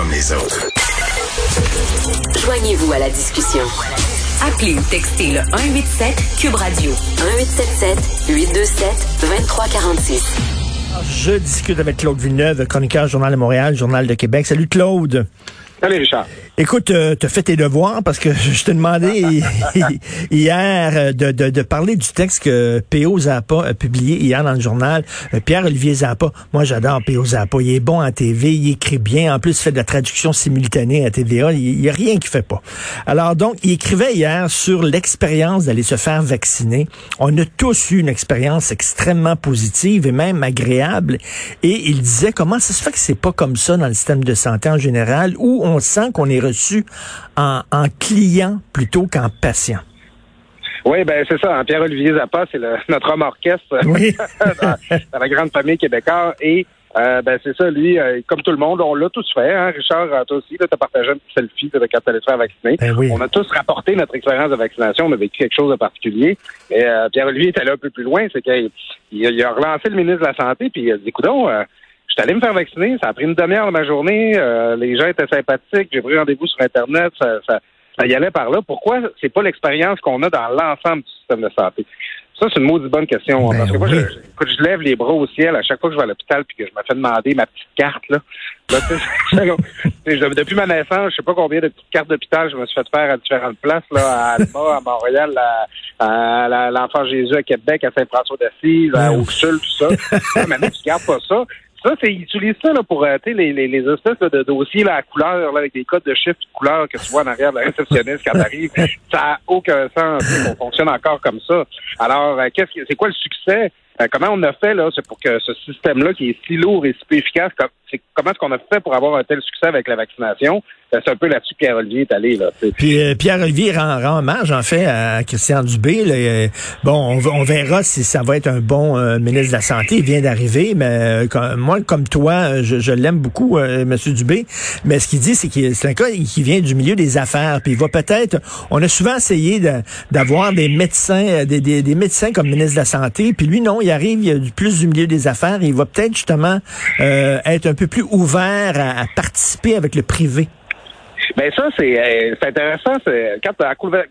comme les autres. Joignez-vous à la discussion. Appelez ou textez le 187 Cube Radio 1877 827 2346. Je discute avec Claude Villeneuve, chroniqueur Journal de Montréal, Journal de Québec. Salut Claude. Salut Richard. Écoute, euh, tu fait tes devoirs parce que je t'ai demandé hier euh, de, de, de, parler du texte que P.O. Zappa a publié hier dans le journal. Euh, Pierre-Olivier Zappa, moi j'adore P.O. Zappa. Il est bon en TV, il écrit bien. En plus, il fait de la traduction simultanée à TVA. Il n'y a rien qu'il fait pas. Alors donc, il écrivait hier sur l'expérience d'aller se faire vacciner. On a tous eu une expérience extrêmement positive et même agréable. Et il disait comment ça se fait que c'est pas comme ça dans le système de santé en général, où on sent qu'on est reçu en, client plutôt qu'en patient. Oui, ben c'est ça. Pierre-Olivier Zappa, c'est notre homme orchestre dans, la grande famille québécoise. Et euh, ben c'est ça, lui, euh, comme tout le monde, on l'a tous fait. Hein, Richard, euh, toi aussi, tu as partagé un petit selfie de quand tu allais te faire vacciner. Ben on a tous rapporté notre expérience de vaccination. On a vécu quelque chose de particulier. Et Pierre-Olivier est allé un peu plus loin. C'est qu'il il a relancé le ministre de la Santé, puis il a dit, écoute J'étais allé me faire vacciner, ça a pris une demi-heure de ma journée, euh, les gens étaient sympathiques, j'ai pris rendez-vous sur Internet, ça, ça, y allait par là. Pourquoi c'est pas l'expérience qu'on a dans l'ensemble du système de santé? Ça, c'est une maudite bonne question. Ben parce que moi, je, écoute, je lève les bras au ciel à chaque fois que je vais à l'hôpital puis que je me fais demander ma petite carte. Là. depuis ma naissance, je sais pas combien de petites cartes d'hôpital je me suis fait faire à différentes places, là, à Alma, à Montréal, à, à l'Enfant Jésus à Québec, à Saint-François d'Assise, à Ursule, tout ça. maintenant, tu gardes pas ça. Ça, c'est ils utilisent ça là, pour euh, les, les, les espèces de dossiers là, à couleur, là, avec des codes de chiffres de couleur que tu vois en arrière de la réceptionniste quand t'arrives. Ça n'a aucun sens qu'on fonctionne encore comme ça. Alors, euh, qu'est-ce que c'est quoi le succès? Euh, comment on a fait là, c'est pour que ce système-là qui est si lourd et si efficace, comment est-ce qu'on a fait pour avoir un tel succès avec la vaccination? c'est un peu là-dessus que Pierre-Olivier est allé. Là, Puis euh, Pierre-Olivier rend, hommage, en fait, à Christian Dubé. Là, bon, on, on, verra si ça va être un bon euh, ministre de la Santé. Il vient d'arriver, mais euh, moi, comme toi, je, l'aime beaucoup, M. Dubé. Mais ce qu'il dit, c'est que c'est un cas qui vient du milieu des affaires. Puis il va peut-être... On a souvent essayé d'avoir des médecins, des, médecins comme ministre de la Santé. Puis lui, non, arrive il a plus du milieu des affaires. il va peut-être justement être un peu plus ouvert à participer avec le privé. Ben ça, c'est euh, intéressant. Quand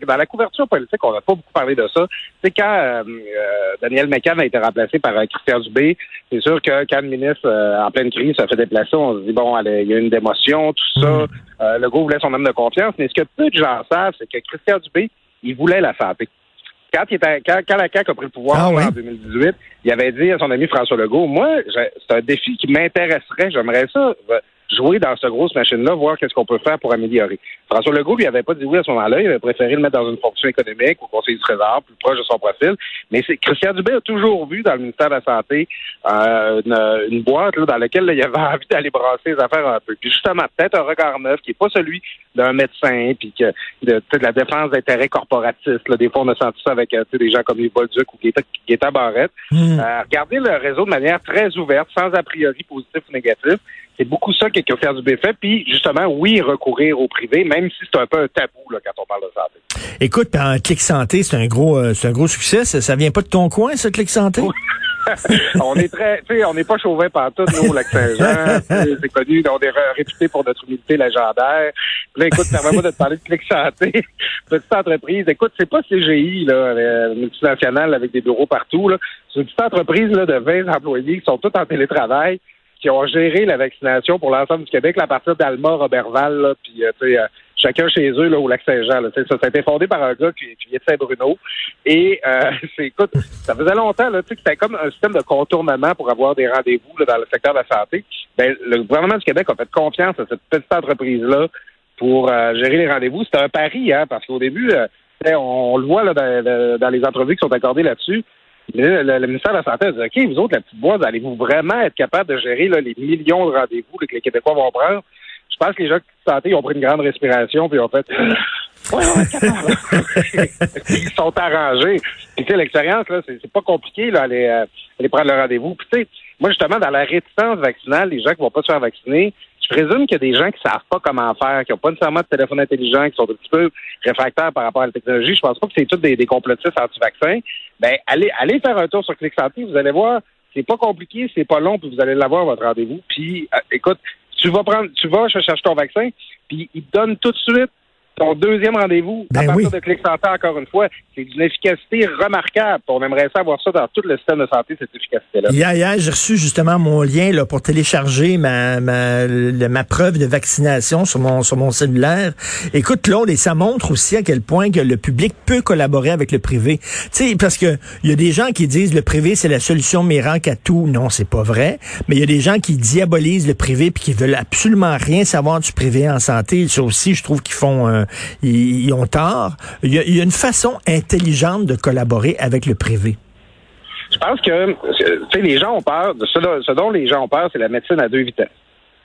dans la couverture politique, on n'a pas beaucoup parlé de ça. C'est quand euh, euh, Daniel McCann a été remplacé par Christian Dubé, c'est sûr que quand le ministre en pleine crise se fait déplacer, on se dit bon, il y a une démotion, tout ça. Mm. le groupe voulait son homme de confiance, mais ce que peu de gens savent, c'est que Christian Dubé, il voulait la santé. Quand, il était, quand, la CAQ a pris le pouvoir ah en 2018, il avait dit à son ami François Legault, moi, c'est un défi qui m'intéresserait, j'aimerais ça jouer dans cette grosse machine-là, voir qu'est-ce qu'on peut faire pour améliorer. François Legault lui avait pas dit oui à ce moment-là, il avait préféré le mettre dans une fonction économique au Conseil du Trésor, plus proche de son profil. Mais c'est Christian Dubé a toujours vu dans le ministère de la Santé euh, une, boîte dans laquelle il avait envie d'aller brasser les affaires un peu. Puis justement, peut-être un regard neuf qui est pas celui d'un médecin, puis que de, de la défense d'intérêts corporatistes. Là, des fois, on a senti ça avec euh, des gens comme Yves Bolduc ou Gaétan Barrette. Hmm. Euh, regardez le réseau de manière très ouverte, sans a priori positif ou négatif. C'est beaucoup ça qui a du BFF. Puis, justement, oui, recourir au privé, même si c'est un peu un tabou là, quand on parle de santé. Écoute, en Clic Santé, c'est un gros euh, c'est un gros succès. Ça, vient pas de ton coin, ce Clic Santé? on est très, tu sais, on n'est pas chauvin par tout, nous, au Lac-Saint-Jean. c'est connu, on est réputé pour notre humilité légendaire. Puis là, écoute, permets-moi de te parler de Clic Santé. Petite entreprise. Écoute, c'est pas CGI, là, multinationale avec des bureaux partout, là. C'est une petite entreprise, là, de 20 employés qui sont tous en télétravail qui ont géré la vaccination pour l'ensemble du Québec à partir d'Alma, Robertval, puis euh, euh, chacun chez eux là, au Lac-Saint-Jean. Ça, ça a été fondé par un gars qui, qui de Saint-Bruno. Et euh, écoute, ça faisait longtemps là, que c'était comme un système de contournement pour avoir des rendez-vous dans le secteur de la santé. Ben, le gouvernement du Québec a fait confiance à cette petite entreprise-là pour gérer les rendez-vous. C'était un pari, hein, parce qu'au début, on, le voit là, dans les entrevues qui sont accordées là-dessus. Le, ministère de la Santé a dit OK, vous autres, la petite boîte, allez-vous vraiment être capable de gérer les millions de rendez-vous que les Québécois vont prendre? Je pense que les gens de santé ont pris une grande respiration puis ont fait Ouais, Ils sont arrangés. Puis tu sais, l'expérience, là, c'est pas compliqué là, aller, euh, aller prendre le rendez-vous. Puis tu sais, moi, justement, dans la réticence vaccinale, les gens qui vont pas se faire vacciner, présume qu'il y a des gens qui savent pas comment faire, qui n'ont pas nécessairement de téléphone intelligent, qui sont un petit peu réfractaires par rapport à la technologie. Je pense pas que c'est tous des, complotistes anti-vaccins. Ben, allez, allez faire un tour sur Clic Santé, vous allez voir, c'est pas compliqué, c'est pas long, puis vous allez l'avoir votre rendez-vous. Puis, euh, écoute, Tu vas prendre, tu vas chercher ton vaccin, puis ils te donnent tout de suite ton deuxième rendez-vous Ben à partir oui. de Clic Santé, encore une fois, c'est d'une efficacité remarquable. On aimerait ça avoir ça dans tout le système de santé, cette efficacité-là. Hier, hier j'ai reçu justement mon lien là, pour télécharger ma, ma, le- ma preuve de vaccination sur mon, sur mon cellulaire. Écoute, Claude, et ça montre aussi à quel point que le public peut collaborer avec le privé. Tu sais, parce que il y a des gens qui disent le privé, c'est la solution miracle à tout. Non, c'est pas vrai. Mais il y a des gens qui diabolisent le privé puis qui veulent absolument rien savoir du privé en santé. Ça aussi, je trouve qu'ils font, euh, ils, ont tort. Il y, a, une façon intelligente de collaborer avec le privé. Je pense que, tu sais, les gens ont peur, ce, dont- les gens ont peur, c'est la médecine à deux vitesses.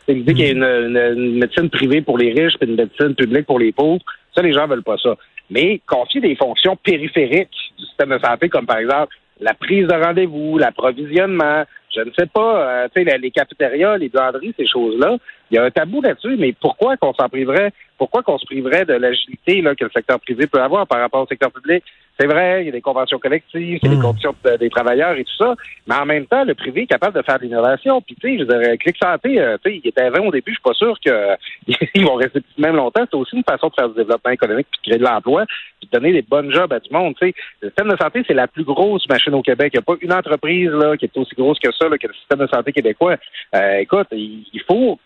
C'est l'idée qu'il y a une médecine privée pour les riches et une médecine publique pour les pauvres. Ça, les gens veulent pas ça. Mais confier des fonctions périphériques du système de santé, comme par exemple la prise de rendez-vous, l'approvisionnement, je ne sais pas, euh, tu sais, les cafétérias, les buanderies, ces choses-là, il y a un tabou là-dessus, mais pourquoi qu'on s'en priverait? Pourquoi qu'on se priverait de l'agilité que le secteur privé peut avoir par rapport au secteur public? C'est vrai, il y a des conventions collectives, il y a des conditions de- des travailleurs et tout ça, mais en même temps, le privé est capable de faire de l'innovation. Puis, tu sais, je dirais, Clic Santé, euh, tu sais, il était à 20 au début, je suis pas sûr qu'ils vont rester même longtemps. C'est aussi une façon de faire du développement économique, puis de créer de l'emploi, puis de donner des bonnes jobs à du monde. Tu sais, le système de santé, c'est la plus grosse machine au Québec. Il n'y a pas une entreprise là, qui est aussi grosse que ça, là, que le système de santé québécois. Euh, écoute, il faut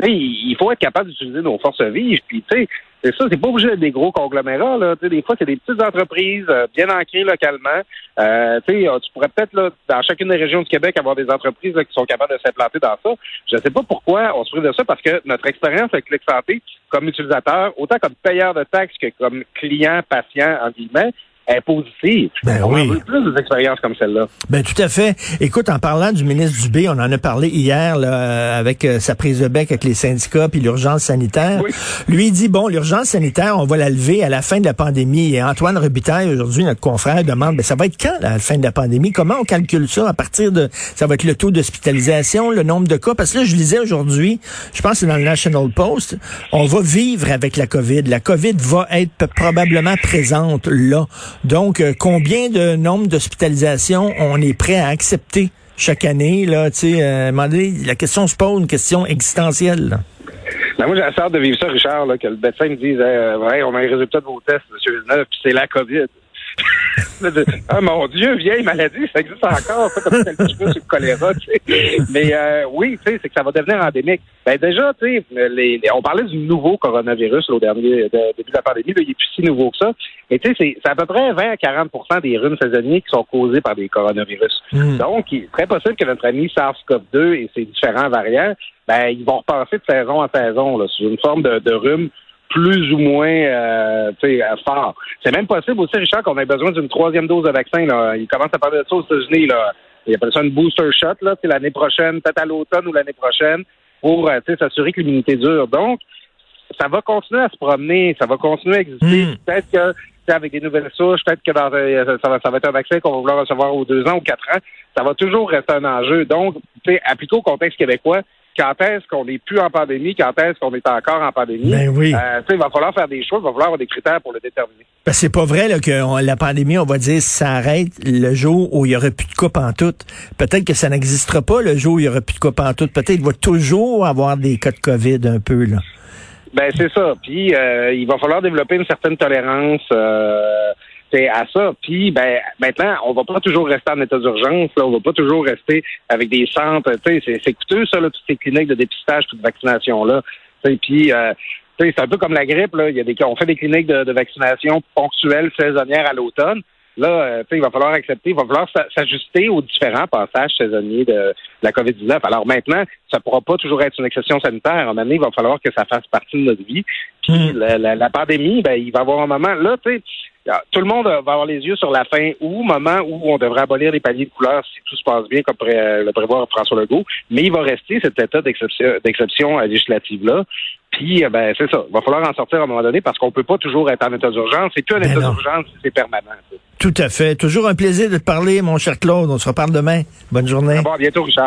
tu sais, il faut être capable d'utiliser nos forces vives. Puis, tu sais, c'est ça, c'est pas obligé d'être des gros conglomérats. Là. Des fois, c'est des petites entreprises euh, bien ancrées localement. Euh, euh, tu pourrais peut-être, là, dans chacune des régions du Québec, avoir des entreprises là, qui sont capables de s'implanter dans ça. Je ne sais pas pourquoi on se prive de ça, parce que notre expérience avec Clic Santé, comme utilisateur, autant comme payeur de taxes que comme client, patient, en guillemets, est positive. Ben on oui. en veut plus d'expériences comme celle-là. Ben tout à fait. Écoute, en parlant du ministre Dubé, on en a parlé hier là, avec euh, sa prise de bec avec les syndicats puis l'urgence sanitaire. Oui. Lui il dit bon, l'urgence sanitaire, on va la lever à la fin de la pandémie. Et Antoine Robitaille aujourd'hui, notre confrère, demande ben ça va être quand la fin de la pandémie? Comment on calcule ça? À partir de ça va être le taux d'hospitalisation, le nombre de cas? Parce que là, je lisais aujourd'hui, je pense que c'est dans le National Post, on va vivre avec la COVID. La COVID va être probablement présente là. Donc, euh, combien de nombre d'hospitalisations on est prêt à accepter chaque année, là, euh, la question se pose, une question existentielle. Ben, moi, j'ai hâte de vivre ça, Richard, là, que le médecin me dise euh, ouais, on a les résultats de vos tests, M. Villeneuve, puis c'est la COVID. ah mon Dieu, vieille maladie, ça existe encore, ça, comme un petit peu sur le choléra, tu sais. Mais euh, oui, tu sais, c'est que ça va devenir endémique. Ben déjà, tu sais, les, les- on parlait du nouveau coronavirus là, au dernier de- début de la pandémie, là, il est plus si nouveau que ça. Et tu sais, c'est c'est à peu près 20 à 40% des rhumes saisonniers qui sont causés par des coronavirus. Mm. Donc, il est très possible que notre ami SARS-CoV-2 et ses différents variants, ben, ils vont repasser de saison en saison, là, sous une forme de, de rhume plus ou moins euh, tu sais, fort. C'est même possible aussi, Richard, qu'on ait besoin d'une troisième dose de vaccin. Là. Il commence à parler de ça aux États-Unis. Ils appellent ça une booster shot, c'est l'année prochaine, peut-être à l'automne ou l'année prochaine, pour euh, tu sais, s'assurer que l'immunité dure. Donc, ça va continuer à se promener, ça va continuer à exister. Mm. Peut-être que tu sais, avec des nouvelles souches, peut-être que dans, euh, ça, va, ça va être un vaccin qu'on va vouloir recevoir aux deux ans ou quatre ans. Ça va toujours rester un enjeu. Donc, tu sais, appliqué au contexte québécois, quand est-ce qu'on n'est plus en pandémie, quand est-ce qu'on est encore en pandémie, Ben oui. euh, il va falloir faire des choix, il va falloir avoir des critères pour le déterminer. Que c'est pas vrai là, que on- la pandémie, on va dire, ça arrête le jour où il y aura plus de cas tout. Peut-être que ça n'existera pas le jour où il y aura plus de cas tout. Peut-être qu'il va toujours avoir des cas de COVID un peu. là. Ben c'est ça. Puis euh, il va falloir développer une certaine tolérance euh, c'est à ça. Puis ben maintenant, on va pas toujours rester en état d'urgence. Là, on va pas toujours rester avec des centres. Tu sais, c'est, c'est coûteux ça, là, toutes ces cliniques de dépistage de vaccination là. Puis euh, tu sais, c'est un peu comme la grippe. Là. Il y a des, on fait des cliniques de, de vaccination ponctuelles, saisonnières à l'automne. Là, euh, tu sais, il va falloir accepter, il va falloir s'a- s'ajuster aux différents passages saisonniers de, de la COVID-19. Alors maintenant, ça pourra pas toujours être une exception sanitaire. À un moment donné, il va falloir que ça fasse partie de notre vie. Puis Mm. la, la- la pandémie, ben, il va y avoir un moment. Là, tu sais, tout le monde va avoir les yeux sur la fin ou moment où on devrait abolir les paliers de couleurs si tout se passe bien, comme pré- euh, le prévoit François Legault. Mais il va rester cet état d'exception, euh, législative-là. Puis, euh, ben, c'est ça. Il va falloir en sortir à un moment donné parce qu'on peut pas toujours être en état d'urgence. C'est plus un Ben état d'urgence, c'est permanent. Tout à fait. Toujours un plaisir de te parler, mon cher Claude. On se reparle demain. Bonne journée. Bon, à bientôt, Richard.